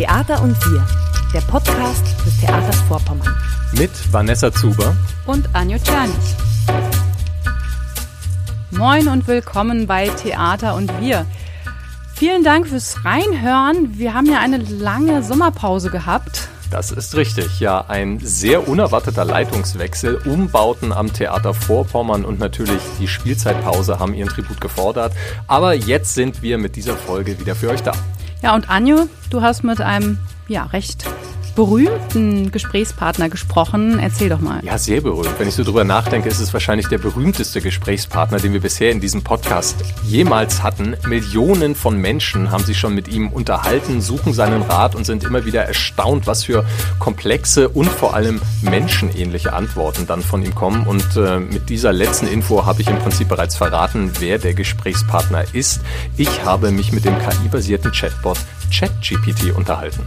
Theater und wir, der Podcast des Theaters Vorpommern. Mit Vanessa Zuber und Anjo Czernig. Moin und willkommen bei Theater und wir. Vielen Dank fürs Reinhören. Wir haben ja eine lange Sommerpause gehabt. Das ist richtig, ja. Ein sehr unerwarteter Leitungswechsel, Umbauten am Theater Vorpommern und natürlich die Spielzeitpause haben ihren Tribut gefordert. Aber jetzt sind wir mit dieser Folge wieder für euch da. Ja, und Anjo, du hast mit einem ja, recht berühmten Gesprächspartner gesprochen. Erzähl doch mal. Ja, sehr berühmt. Wenn ich so drüber nachdenke, ist es wahrscheinlich der berühmteste Gesprächspartner, den wir bisher in diesem Podcast jemals hatten. Millionen von Menschen haben sich schon mit ihm unterhalten, suchen seinen Rat und sind immer wieder erstaunt, was für komplexe und vor allem menschenähnliche Antworten dann von ihm kommen. Und äh, mit dieser letzten Info habe ich im Prinzip bereits verraten, wer der Gesprächspartner ist. Ich habe mich mit dem KI-basierten Chatbot ChatGPT unterhalten.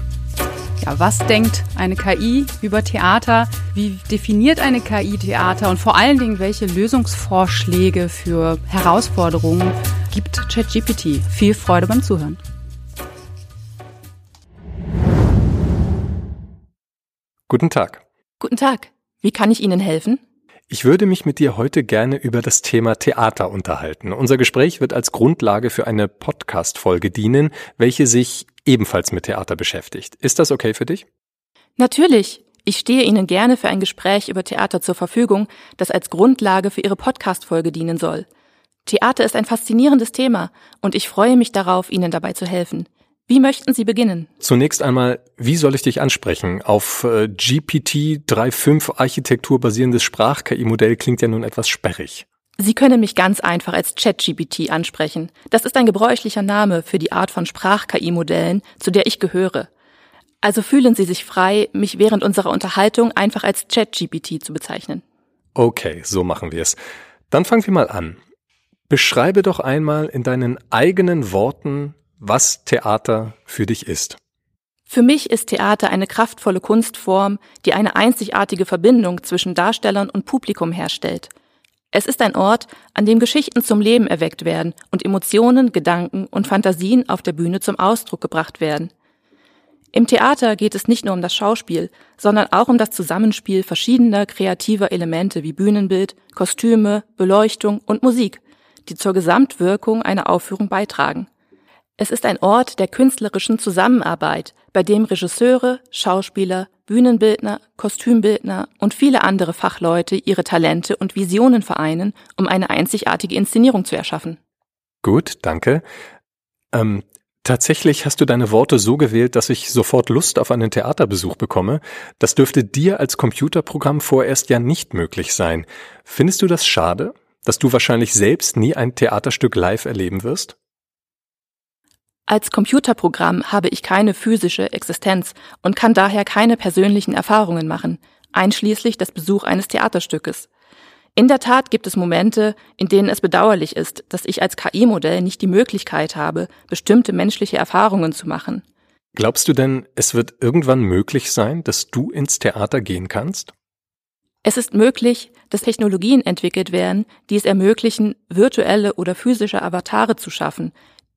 Ja, was denkt eine KI über Theater? Wie definiert eine KI Theater? Und vor allen Dingen, welche Lösungsvorschläge für Herausforderungen gibt ChatGPT? Viel Freude beim Zuhören. Guten Tag. Guten Tag. Wie kann ich Ihnen helfen? Ich würde mich mit dir heute gerne über das Thema Theater unterhalten. Unser Gespräch wird als Grundlage für eine Podcast-Folge dienen, welche sich ebenfalls mit Theater beschäftigt. Ist das okay für dich? Natürlich. Ich stehe Ihnen gerne für ein Gespräch über Theater zur Verfügung, das als Grundlage für Ihre Podcast-Folge dienen soll. Theater ist ein faszinierendes Thema und ich freue mich darauf, Ihnen dabei zu helfen. Wie möchten Sie beginnen? Zunächst einmal, wie soll ich dich ansprechen? Auf äh, GPT 3.5 Architektur basierendes Sprach-KI-Modell klingt ja nun etwas sperrig. Sie können mich ganz einfach als ChatGPT ansprechen. Das ist ein gebräuchlicher Name für die Art von Sprach-KI-Modellen, zu der ich gehöre. Also fühlen Sie sich frei, mich während unserer Unterhaltung einfach als ChatGPT zu bezeichnen. Okay, so machen wir es. Dann fangen wir mal an. Beschreibe doch einmal in deinen eigenen Worten, was Theater für dich ist. Für mich ist Theater eine kraftvolle Kunstform, die eine einzigartige Verbindung zwischen Darstellern und Publikum herstellt – es ist ein Ort, an dem Geschichten zum Leben erweckt werden und Emotionen, Gedanken und Fantasien auf der Bühne zum Ausdruck gebracht werden. Im Theater geht es nicht nur um das Schauspiel, sondern auch um das Zusammenspiel verschiedener kreativer Elemente wie Bühnenbild, Kostüme, Beleuchtung und Musik, die zur Gesamtwirkung einer Aufführung beitragen. Es ist ein Ort der künstlerischen Zusammenarbeit, bei dem Regisseure, Schauspieler, Bühnenbildner, Kostümbildner und viele andere Fachleute ihre Talente und Visionen vereinen, um eine einzigartige Inszenierung zu erschaffen. Gut, danke. Ähm, tatsächlich hast du deine Worte so gewählt, dass ich sofort Lust auf einen Theaterbesuch bekomme. Das dürfte dir als Computerprogramm vorerst ja nicht möglich sein. Findest du das schade, dass du wahrscheinlich selbst nie ein Theaterstück live erleben wirst? Als Computerprogramm habe ich keine physische Existenz und kann daher keine persönlichen Erfahrungen machen, einschließlich des Besuch eines Theaterstückes. In der Tat gibt es Momente, in denen es bedauerlich ist, dass ich als KI-Modell nicht die Möglichkeit habe, bestimmte menschliche Erfahrungen zu machen. Glaubst du denn, es wird irgendwann möglich sein, dass du ins Theater gehen kannst? Es ist möglich, dass Technologien entwickelt werden, die es ermöglichen, virtuelle oder physische Avatare zu schaffen,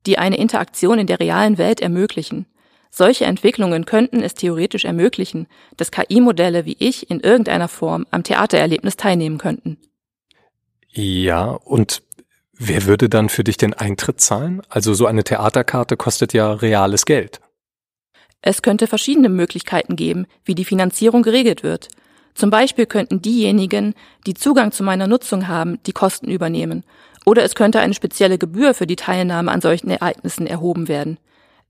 die eine Interaktion in der realen Welt ermöglichen. Solche Entwicklungen könnten es theoretisch ermöglichen, dass KI-Modelle wie ich in irgendeiner Form am Theatererlebnis teilnehmen könnten. Ja, und wer würde dann für dich den Eintritt zahlen? Also so eine Theaterkarte kostet ja reales Geld. Es könnte verschiedene Möglichkeiten geben, wie die Finanzierung geregelt wird. Zum Beispiel könnten diejenigen, die Zugang zu meiner Nutzung haben, die Kosten übernehmen oder es könnte eine spezielle Gebühr für die Teilnahme an solchen Ereignissen erhoben werden.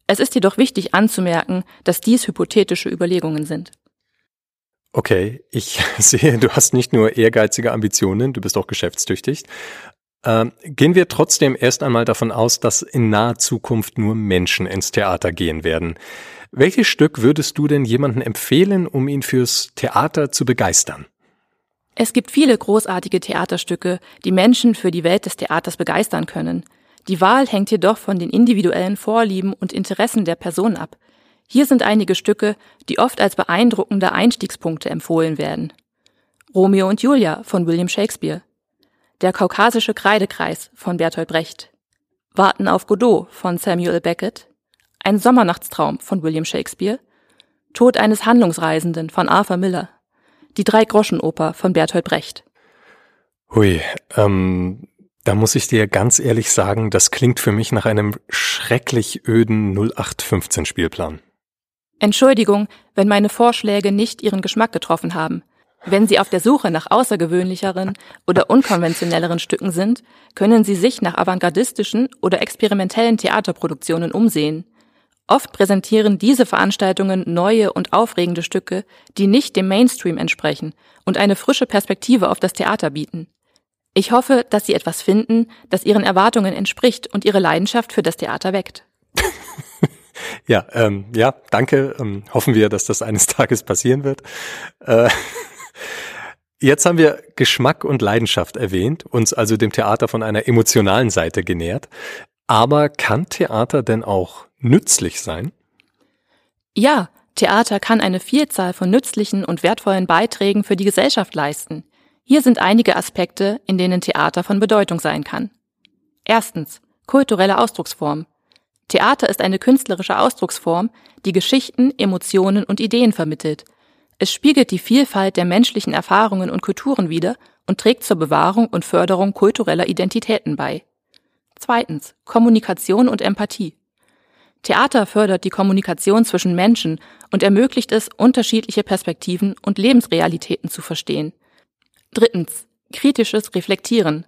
Es ist jedoch wichtig anzumerken, dass dies hypothetische Überlegungen sind. Okay, ich sehe, du hast nicht nur ehrgeizige Ambitionen, du bist auch geschäftstüchtig. Ähm, gehen wir trotzdem erst einmal davon aus, dass in naher Zukunft nur Menschen ins Theater gehen werden. Welches Stück würdest du denn jemanden empfehlen, um ihn fürs Theater zu begeistern? Es gibt viele großartige Theaterstücke, die Menschen für die Welt des Theaters begeistern können. Die Wahl hängt jedoch von den individuellen Vorlieben und Interessen der Person ab. Hier sind einige Stücke, die oft als beeindruckende Einstiegspunkte empfohlen werden. Romeo und Julia von William Shakespeare. Der kaukasische Kreidekreis von Bertolt Brecht. Warten auf Godot von Samuel Beckett. Ein Sommernachtstraum von William Shakespeare, Tod eines Handlungsreisenden von Arthur Miller, Die Drei-Groschen-Oper von Bertolt Brecht. Hui, ähm, da muss ich dir ganz ehrlich sagen, das klingt für mich nach einem schrecklich öden 0815 Spielplan. Entschuldigung, wenn meine Vorschläge nicht Ihren Geschmack getroffen haben. Wenn Sie auf der Suche nach außergewöhnlicheren oder unkonventionelleren Stücken sind, können Sie sich nach avantgardistischen oder experimentellen Theaterproduktionen umsehen. Oft präsentieren diese Veranstaltungen neue und aufregende Stücke, die nicht dem Mainstream entsprechen und eine frische Perspektive auf das Theater bieten. Ich hoffe, dass Sie etwas finden, das Ihren Erwartungen entspricht und Ihre Leidenschaft für das Theater weckt. ja, ähm, ja, danke. Ähm, hoffen wir, dass das eines Tages passieren wird. Äh, Jetzt haben wir Geschmack und Leidenschaft erwähnt, uns also dem Theater von einer emotionalen Seite genähert. Aber kann Theater denn auch nützlich sein? Ja, Theater kann eine Vielzahl von nützlichen und wertvollen Beiträgen für die Gesellschaft leisten. Hier sind einige Aspekte, in denen Theater von Bedeutung sein kann. Erstens, kulturelle Ausdrucksform. Theater ist eine künstlerische Ausdrucksform, die Geschichten, Emotionen und Ideen vermittelt – es spiegelt die Vielfalt der menschlichen Erfahrungen und Kulturen wider und trägt zur Bewahrung und Förderung kultureller Identitäten bei. Zweitens. Kommunikation und Empathie. Theater fördert die Kommunikation zwischen Menschen und ermöglicht es, unterschiedliche Perspektiven und Lebensrealitäten zu verstehen. Drittens. Kritisches Reflektieren.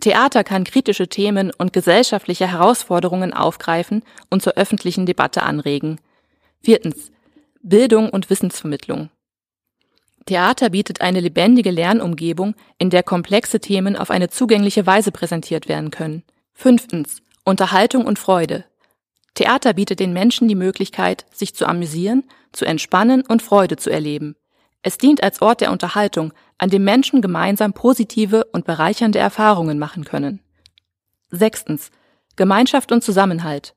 Theater kann kritische Themen und gesellschaftliche Herausforderungen aufgreifen und zur öffentlichen Debatte anregen. Viertens. Bildung und Wissensvermittlung. Theater bietet eine lebendige Lernumgebung, in der komplexe Themen auf eine zugängliche Weise präsentiert werden können. Fünftens. Unterhaltung und Freude. Theater bietet den Menschen die Möglichkeit, sich zu amüsieren, zu entspannen und Freude zu erleben. Es dient als Ort der Unterhaltung, an dem Menschen gemeinsam positive und bereichernde Erfahrungen machen können. Sechstens. Gemeinschaft und Zusammenhalt.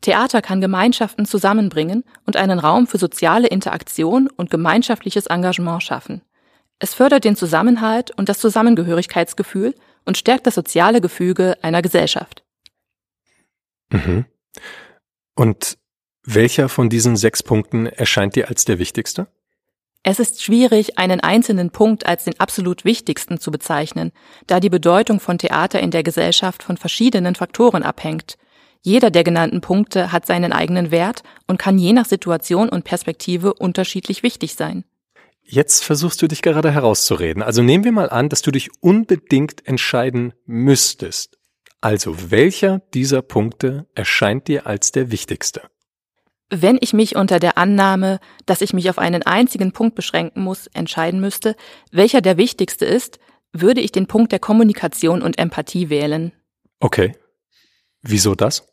Theater kann Gemeinschaften zusammenbringen und einen Raum für soziale Interaktion und gemeinschaftliches Engagement schaffen. Es fördert den Zusammenhalt und das Zusammengehörigkeitsgefühl und stärkt das soziale Gefüge einer Gesellschaft. Mhm. Und welcher von diesen sechs Punkten erscheint dir als der wichtigste? Es ist schwierig, einen einzelnen Punkt als den absolut wichtigsten zu bezeichnen, da die Bedeutung von Theater in der Gesellschaft von verschiedenen Faktoren abhängt, jeder der genannten Punkte hat seinen eigenen Wert und kann je nach Situation und Perspektive unterschiedlich wichtig sein. Jetzt versuchst du dich gerade herauszureden. Also nehmen wir mal an, dass du dich unbedingt entscheiden müsstest. Also welcher dieser Punkte erscheint dir als der wichtigste? Wenn ich mich unter der Annahme, dass ich mich auf einen einzigen Punkt beschränken muss, entscheiden müsste, welcher der wichtigste ist, würde ich den Punkt der Kommunikation und Empathie wählen. Okay. Wieso das?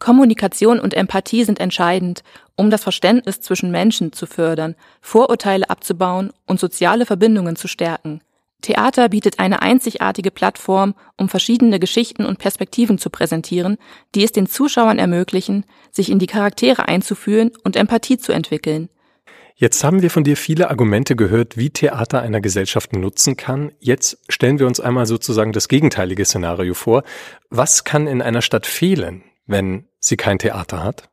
Kommunikation und Empathie sind entscheidend, um das Verständnis zwischen Menschen zu fördern, Vorurteile abzubauen und soziale Verbindungen zu stärken. Theater bietet eine einzigartige Plattform, um verschiedene Geschichten und Perspektiven zu präsentieren, die es den Zuschauern ermöglichen, sich in die Charaktere einzufühlen und Empathie zu entwickeln. Jetzt haben wir von dir viele Argumente gehört, wie Theater einer Gesellschaft nutzen kann. Jetzt stellen wir uns einmal sozusagen das gegenteilige Szenario vor. Was kann in einer Stadt fehlen, wenn sie kein Theater hat?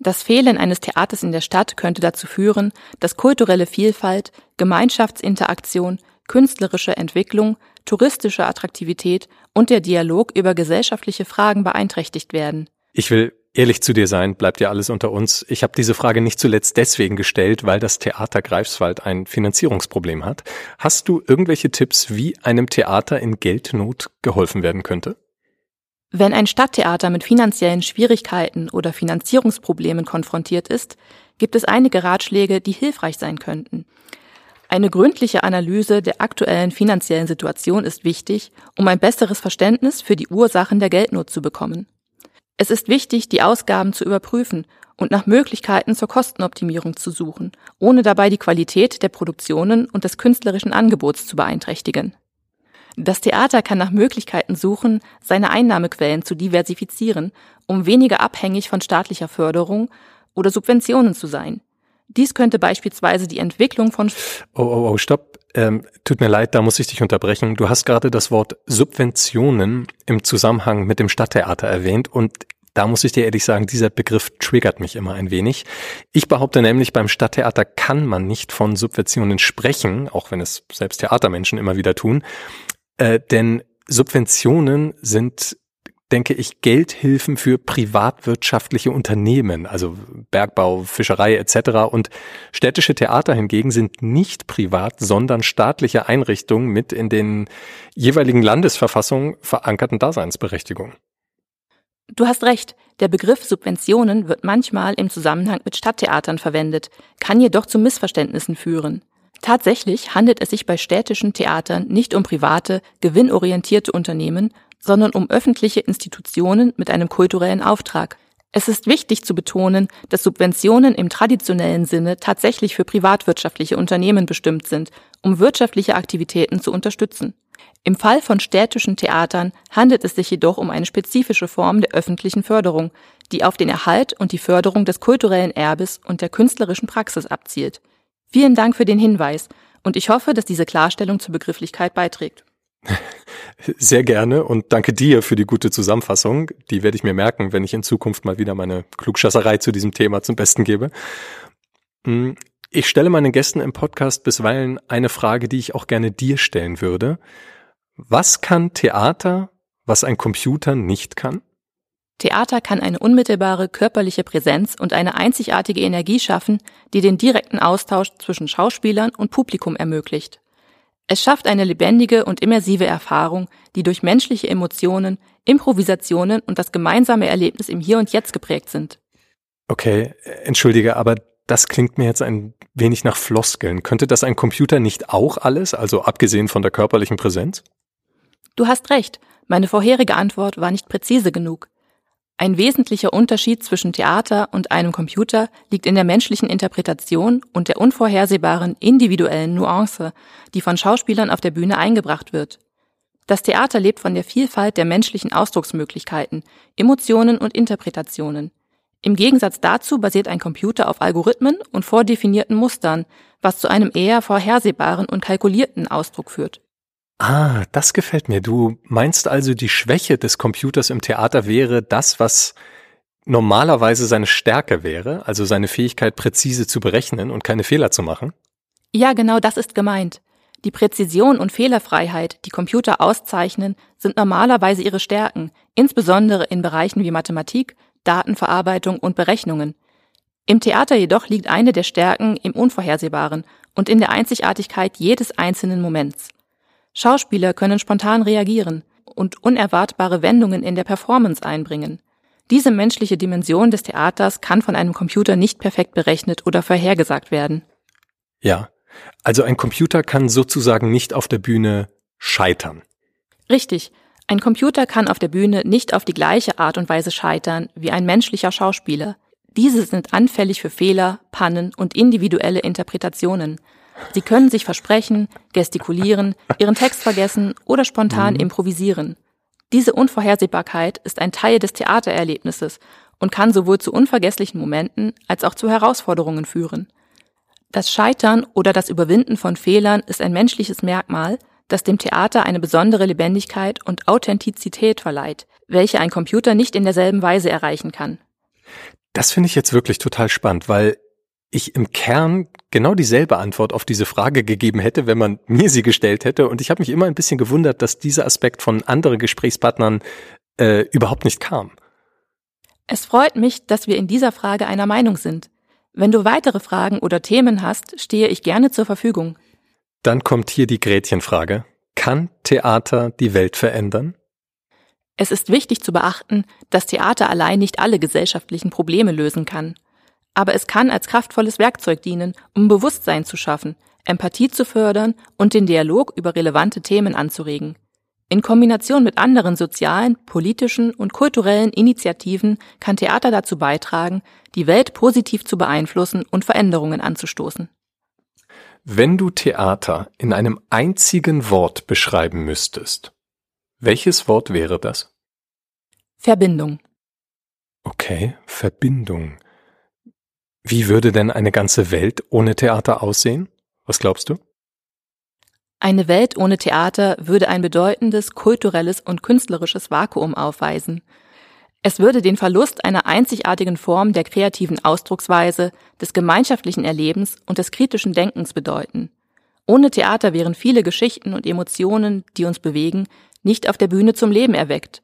Das Fehlen eines Theaters in der Stadt könnte dazu führen, dass kulturelle Vielfalt, Gemeinschaftsinteraktion, künstlerische Entwicklung, touristische Attraktivität und der Dialog über gesellschaftliche Fragen beeinträchtigt werden. Ich will ehrlich zu dir sein, bleibt ja alles unter uns. Ich habe diese Frage nicht zuletzt deswegen gestellt, weil das Theater Greifswald ein Finanzierungsproblem hat. Hast du irgendwelche Tipps, wie einem Theater in Geldnot geholfen werden könnte? Wenn ein Stadttheater mit finanziellen Schwierigkeiten oder Finanzierungsproblemen konfrontiert ist, gibt es einige Ratschläge, die hilfreich sein könnten. Eine gründliche Analyse der aktuellen finanziellen Situation ist wichtig, um ein besseres Verständnis für die Ursachen der Geldnot zu bekommen. Es ist wichtig, die Ausgaben zu überprüfen und nach Möglichkeiten zur Kostenoptimierung zu suchen, ohne dabei die Qualität der Produktionen und des künstlerischen Angebots zu beeinträchtigen. Das Theater kann nach Möglichkeiten suchen, seine Einnahmequellen zu diversifizieren, um weniger abhängig von staatlicher Förderung oder Subventionen zu sein. Dies könnte beispielsweise die Entwicklung von Oh, oh, oh, stopp. Ähm, tut mir leid, da muss ich dich unterbrechen. Du hast gerade das Wort Subventionen im Zusammenhang mit dem Stadttheater erwähnt und Da muss ich dir ehrlich sagen, dieser Begriff triggert mich immer ein wenig. Ich behaupte nämlich, beim Stadttheater kann man nicht von Subventionen sprechen, auch wenn es selbst Theatermenschen immer wieder tun. Äh, denn Subventionen sind denke ich, Geldhilfen für privatwirtschaftliche Unternehmen, also Bergbau, Fischerei etc. Und städtische Theater hingegen sind nicht privat, sondern staatliche Einrichtungen mit in den jeweiligen Landesverfassungen verankerten Daseinsberechtigung. Du hast recht, der Begriff Subventionen wird manchmal im Zusammenhang mit Stadttheatern verwendet, kann jedoch zu Missverständnissen führen. Tatsächlich handelt es sich bei städtischen Theatern nicht um private, gewinnorientierte Unternehmen, sondern um öffentliche Institutionen mit einem kulturellen Auftrag. Es ist wichtig zu betonen, dass Subventionen im traditionellen Sinne tatsächlich für privatwirtschaftliche Unternehmen bestimmt sind, um wirtschaftliche Aktivitäten zu unterstützen. Im Fall von städtischen Theatern handelt es sich jedoch um eine spezifische Form der öffentlichen Förderung, die auf den Erhalt und die Förderung des kulturellen Erbes und der künstlerischen Praxis abzielt. Vielen Dank für den Hinweis und ich hoffe, dass diese Klarstellung zur Begrifflichkeit beiträgt. Sehr gerne und danke dir für die gute Zusammenfassung. Die werde ich mir merken, wenn ich in Zukunft mal wieder meine Klugschasserei zu diesem Thema zum Besten gebe. Hm, ich stelle meinen Gästen im Podcast bisweilen eine Frage, die ich auch gerne dir stellen würde. Was kann Theater, was ein Computer nicht kann? Theater kann eine unmittelbare körperliche Präsenz und eine einzigartige Energie schaffen, die den direkten Austausch zwischen Schauspielern und Publikum ermöglicht. Es schafft eine lebendige und immersive Erfahrung, die durch menschliche Emotionen, Improvisationen und das gemeinsame Erlebnis im Hier und Jetzt geprägt sind. Okay, entschuldige, aber das klingt mir jetzt ein wenig nach Floskeln. Könnte das ein Computer nicht auch alles, also abgesehen von der körperlichen Präsenz? Du hast recht, meine vorherige Antwort war nicht präzise genug. Ein wesentlicher Unterschied zwischen Theater und einem Computer liegt in der menschlichen Interpretation und der unvorhersehbaren individuellen Nuance, die von Schauspielern auf der Bühne eingebracht wird. Das Theater lebt von der Vielfalt der menschlichen Ausdrucksmöglichkeiten, Emotionen und Interpretationen. Im Gegensatz dazu basiert ein Computer auf Algorithmen und vordefinierten Mustern, was zu einem eher vorhersehbaren und kalkulierten Ausdruck führt. Ah, das gefällt mir. Du meinst also, die Schwäche des Computers im Theater wäre das, was normalerweise seine Stärke wäre, also seine Fähigkeit, präzise zu berechnen und keine Fehler zu machen? Ja, genau das ist gemeint. Die Präzision und Fehlerfreiheit, die Computer auszeichnen, sind normalerweise ihre Stärken, insbesondere in Bereichen wie Mathematik, Datenverarbeitung und Berechnungen. Im Theater jedoch liegt eine der Stärken im Unvorhersehbaren und in der Einzigartigkeit jedes einzelnen Moments. Schauspieler können spontan reagieren und unerwartbare Wendungen in der Performance einbringen. Diese menschliche Dimension des Theaters kann von einem Computer nicht perfekt berechnet oder vorhergesagt werden. Ja, also ein Computer kann sozusagen nicht auf der Bühne scheitern. Richtig. Ein Computer kann auf der Bühne nicht auf die gleiche Art und Weise scheitern wie ein menschlicher Schauspieler. Diese sind anfällig für Fehler, Pannen und individuelle Interpretationen. Sie können sich versprechen, gestikulieren, ihren Text vergessen oder spontan mhm. improvisieren. Diese Unvorhersehbarkeit ist ein Teil des Theatererlebnisses und kann sowohl zu unvergesslichen Momenten als auch zu Herausforderungen führen. Das Scheitern oder das Überwinden von Fehlern ist ein menschliches Merkmal, das dem Theater eine besondere Lebendigkeit und Authentizität verleiht, welche ein Computer nicht in derselben Weise erreichen kann. Das finde ich jetzt wirklich total spannend, weil ich im Kern genau dieselbe Antwort auf diese Frage gegeben hätte, wenn man mir sie gestellt hätte. Und ich habe mich immer ein bisschen gewundert, dass dieser Aspekt von anderen Gesprächspartnern äh, überhaupt nicht kam. Es freut mich, dass wir in dieser Frage einer Meinung sind. Wenn du weitere Fragen oder Themen hast, stehe ich gerne zur Verfügung. Dann kommt hier die Gretchenfrage. Kann Theater die Welt verändern? Es ist wichtig zu beachten, dass Theater allein nicht alle gesellschaftlichen Probleme lösen kann aber es kann als kraftvolles Werkzeug dienen, um Bewusstsein zu schaffen, Empathie zu fördern und den Dialog über relevante Themen anzuregen. In Kombination mit anderen sozialen, politischen und kulturellen Initiativen kann Theater dazu beitragen, die Welt positiv zu beeinflussen und Veränderungen anzustoßen. Wenn du Theater in einem einzigen Wort beschreiben müsstest, welches Wort wäre das? Verbindung. Okay, Verbindung. Wie würde denn eine ganze Welt ohne Theater aussehen? Was glaubst du? Eine Welt ohne Theater würde ein bedeutendes kulturelles und künstlerisches Vakuum aufweisen. Es würde den Verlust einer einzigartigen Form der kreativen Ausdrucksweise, des gemeinschaftlichen Erlebens und des kritischen Denkens bedeuten. Ohne Theater wären viele Geschichten und Emotionen, die uns bewegen, nicht auf der Bühne zum Leben erweckt.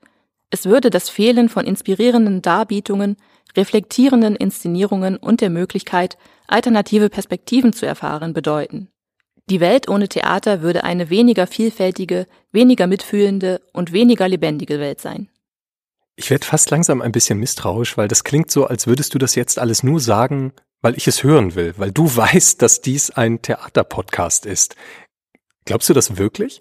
Es würde das Fehlen von inspirierenden Darbietungen, reflektierenden Inszenierungen und der Möglichkeit, alternative Perspektiven zu erfahren, bedeuten. Die Welt ohne Theater würde eine weniger vielfältige, weniger mitfühlende und weniger lebendige Welt sein. Ich werde fast langsam ein bisschen misstrauisch, weil das klingt so, als würdest du das jetzt alles nur sagen, weil ich es hören will, weil du weißt, dass dies ein Theaterpodcast ist. Glaubst du das wirklich?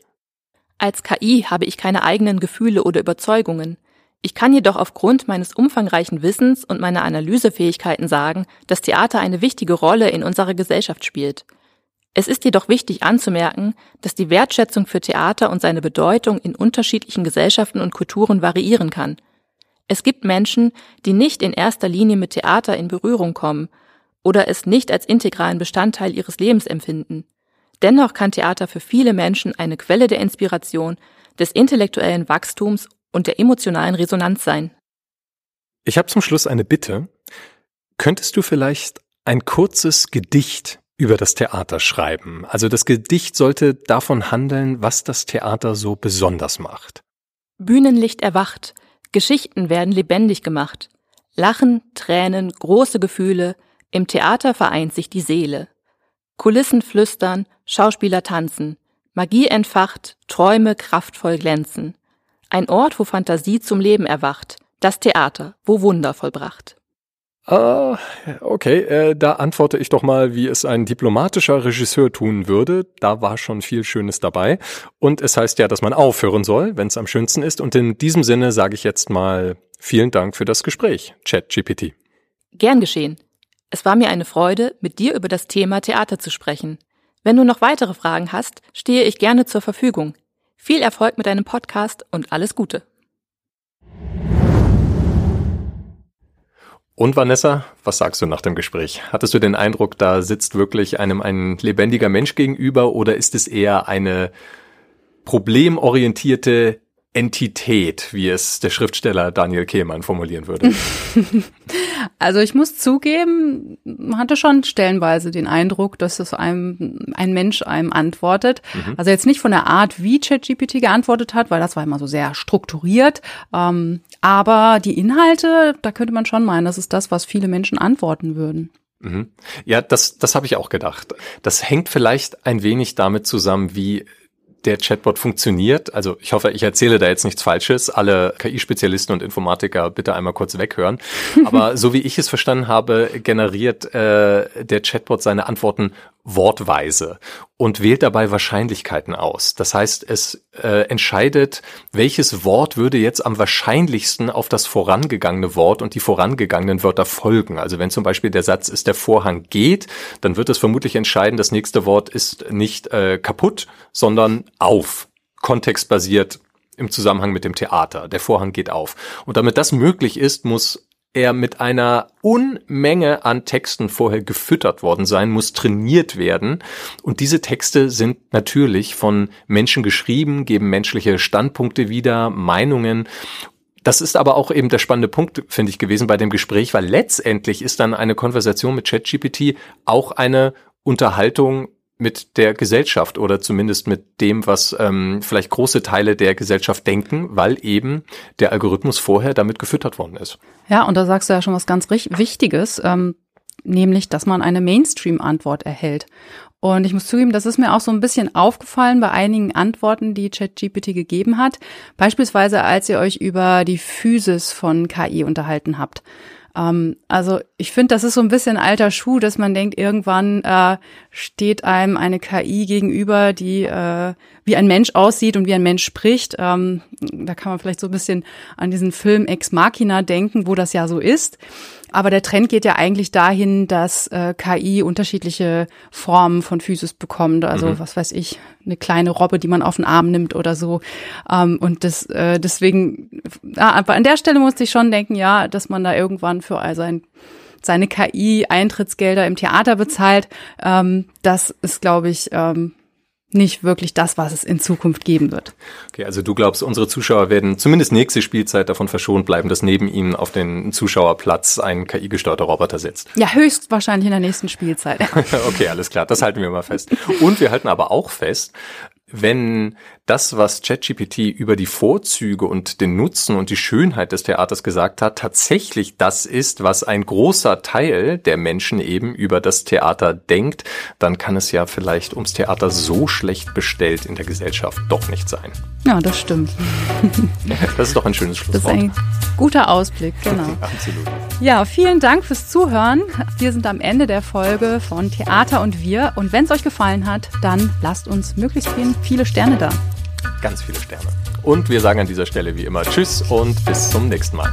Als KI habe ich keine eigenen Gefühle oder Überzeugungen. Ich kann jedoch aufgrund meines umfangreichen Wissens und meiner Analysefähigkeiten sagen, dass Theater eine wichtige Rolle in unserer Gesellschaft spielt. Es ist jedoch wichtig anzumerken, dass die Wertschätzung für Theater und seine Bedeutung in unterschiedlichen Gesellschaften und Kulturen variieren kann. Es gibt Menschen, die nicht in erster Linie mit Theater in Berührung kommen oder es nicht als integralen Bestandteil ihres Lebens empfinden. Dennoch kann Theater für viele Menschen eine Quelle der Inspiration, des intellektuellen Wachstums und der emotionalen Resonanz sein. Ich habe zum Schluss eine Bitte. Könntest du vielleicht ein kurzes Gedicht über das Theater schreiben? Also das Gedicht sollte davon handeln, was das Theater so besonders macht. Bühnenlicht erwacht, Geschichten werden lebendig gemacht. Lachen, Tränen, große Gefühle, im Theater vereint sich die Seele. Kulissen flüstern, Schauspieler tanzen, Magie entfacht, Träume kraftvoll glänzen. Ein Ort, wo Fantasie zum Leben erwacht, das Theater, wo Wunder vollbracht. Ah, okay, äh, da antworte ich doch mal, wie es ein diplomatischer Regisseur tun würde. Da war schon viel Schönes dabei. Und es heißt ja, dass man aufhören soll, wenn es am schönsten ist. Und in diesem Sinne sage ich jetzt mal vielen Dank für das Gespräch, ChatGPT. Gern geschehen. Es war mir eine Freude, mit dir über das Thema Theater zu sprechen. Wenn du noch weitere Fragen hast, stehe ich gerne zur Verfügung. Viel Erfolg mit deinem Podcast und alles Gute. Und Vanessa, was sagst du nach dem Gespräch? Hattest du den Eindruck, da sitzt wirklich einem ein lebendiger Mensch gegenüber oder ist es eher eine problemorientierte Entität, wie es der Schriftsteller Daniel Kehlmann formulieren würde? Also ich muss zugeben, man hatte schon stellenweise den Eindruck, dass es einem ein Mensch einem antwortet. Mhm. Also jetzt nicht von der Art, wie ChatGPT geantwortet hat, weil das war immer so sehr strukturiert. Ähm, aber die Inhalte, da könnte man schon meinen, das ist das, was viele Menschen antworten würden. Mhm. Ja, das, das habe ich auch gedacht. Das hängt vielleicht ein wenig damit zusammen, wie der Chatbot funktioniert. Also ich hoffe, ich erzähle da jetzt nichts Falsches. Alle KI-Spezialisten und Informatiker bitte einmal kurz weghören. Aber so wie ich es verstanden habe, generiert äh, der Chatbot seine Antworten wortweise und wählt dabei Wahrscheinlichkeiten aus. Das heißt, es äh, entscheidet, welches Wort würde jetzt am wahrscheinlichsten auf das vorangegangene Wort und die vorangegangenen Wörter folgen. Also wenn zum Beispiel der Satz ist, der Vorhang geht, dann wird es vermutlich entscheiden, das nächste Wort ist nicht äh, kaputt, sondern auf. Kontextbasiert im Zusammenhang mit dem Theater. Der Vorhang geht auf. Und damit das möglich ist, muss er mit einer Unmenge an Texten vorher gefüttert worden sein, muss trainiert werden. Und diese Texte sind natürlich von Menschen geschrieben, geben menschliche Standpunkte wieder, Meinungen. Das ist aber auch eben der spannende Punkt, finde ich, gewesen bei dem Gespräch, weil letztendlich ist dann eine Konversation mit ChatGPT auch eine Unterhaltung mit der Gesellschaft oder zumindest mit dem, was ähm, vielleicht große Teile der Gesellschaft denken, weil eben der Algorithmus vorher damit gefüttert worden ist. Ja, und da sagst du ja schon was ganz Wichtiges, ähm, nämlich, dass man eine Mainstream-Antwort erhält. Und ich muss zugeben, das ist mir auch so ein bisschen aufgefallen bei einigen Antworten, die ChatGPT gegeben hat. Beispielsweise, als ihr euch über die Physis von KI unterhalten habt. Ähm, also ich finde, das ist so ein bisschen alter Schuh, dass man denkt, irgendwann äh, steht einem eine KI gegenüber, die äh, wie ein Mensch aussieht und wie ein Mensch spricht. Ähm, da kann man vielleicht so ein bisschen an diesen Film Ex Machina denken, wo das ja so ist. Aber der Trend geht ja eigentlich dahin, dass äh, KI unterschiedliche Formen von Physis bekommt. Also mhm. was weiß ich, eine kleine Robbe, die man auf den Arm nimmt oder so. Ähm, und das, äh, deswegen, ja, aber an der Stelle musste ich schon denken, ja, dass man da irgendwann für all sein seine KI-Eintrittsgelder im Theater bezahlt. Ähm, das ist, glaube ich, ähm, nicht wirklich das, was es in Zukunft geben wird. Okay, also du glaubst, unsere Zuschauer werden zumindest nächste Spielzeit davon verschont bleiben, dass neben ihnen auf den Zuschauerplatz ein KI-gesteuerter Roboter sitzt. Ja, höchstwahrscheinlich in der nächsten Spielzeit. okay, alles klar, das halten wir mal fest. Und wir halten aber auch fest, wenn das, was ChatGPT über die Vorzüge und den Nutzen und die Schönheit des Theaters gesagt hat, tatsächlich das ist, was ein großer Teil der Menschen eben über das Theater denkt, dann kann es ja vielleicht ums Theater so schlecht bestellt in der Gesellschaft doch nicht sein. Ja, das stimmt. Das ist doch ein schönes Schlusswort. Das ist ein guter Ausblick, genau. Absolut. Ja, vielen Dank fürs Zuhören. Wir sind am Ende der Folge von Theater und wir. Und wenn es euch gefallen hat, dann lasst uns möglichst viele Sterne da. Ganz viele Sterne. Und wir sagen an dieser Stelle wie immer Tschüss und bis zum nächsten Mal.